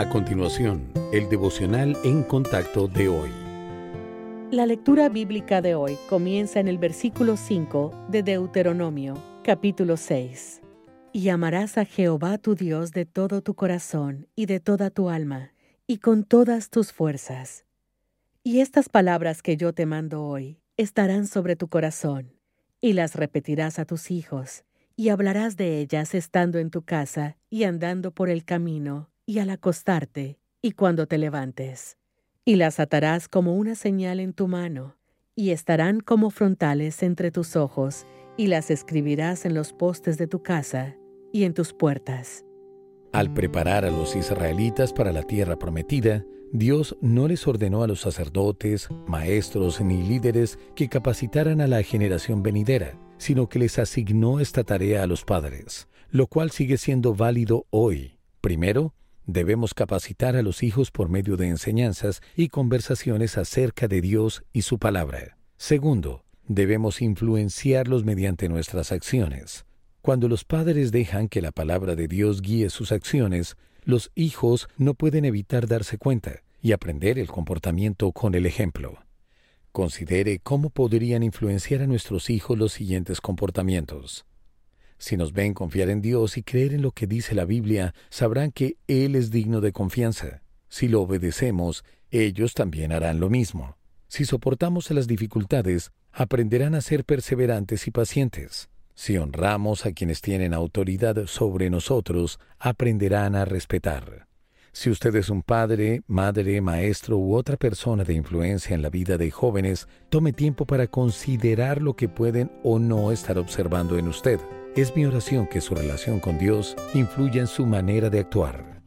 A continuación, el devocional en contacto de hoy. La lectura bíblica de hoy comienza en el versículo 5 de Deuteronomio, capítulo 6. Y amarás a Jehová tu Dios de todo tu corazón y de toda tu alma y con todas tus fuerzas. Y estas palabras que yo te mando hoy estarán sobre tu corazón, y las repetirás a tus hijos, y hablarás de ellas estando en tu casa y andando por el camino, y al acostarte, y cuando te levantes. Y las atarás como una señal en tu mano, y estarán como frontales entre tus ojos, y las escribirás en los postes de tu casa y en tus puertas. Al preparar a los israelitas para la tierra prometida, Dios no les ordenó a los sacerdotes, maestros ni líderes que capacitaran a la generación venidera, sino que les asignó esta tarea a los padres, lo cual sigue siendo válido hoy. Primero, debemos capacitar a los hijos por medio de enseñanzas y conversaciones acerca de Dios y su palabra. Segundo, debemos influenciarlos mediante nuestras acciones. Cuando los padres dejan que la palabra de Dios guíe sus acciones, los hijos no pueden evitar darse cuenta y aprender el comportamiento con el ejemplo. Considere cómo podrían influenciar a nuestros hijos los siguientes comportamientos. Si nos ven confiar en Dios y creer en lo que dice la Biblia, sabrán que Él es digno de confianza. Si lo obedecemos, ellos también harán lo mismo. Si soportamos las dificultades, aprenderán a ser perseverantes y pacientes. Si honramos a quienes tienen autoridad sobre nosotros, aprenderán a respetar. Si usted es un padre, madre, maestro u otra persona de influencia en la vida de jóvenes, tome tiempo para considerar lo que pueden o no estar observando en usted. Es mi oración que su relación con Dios influya en su manera de actuar.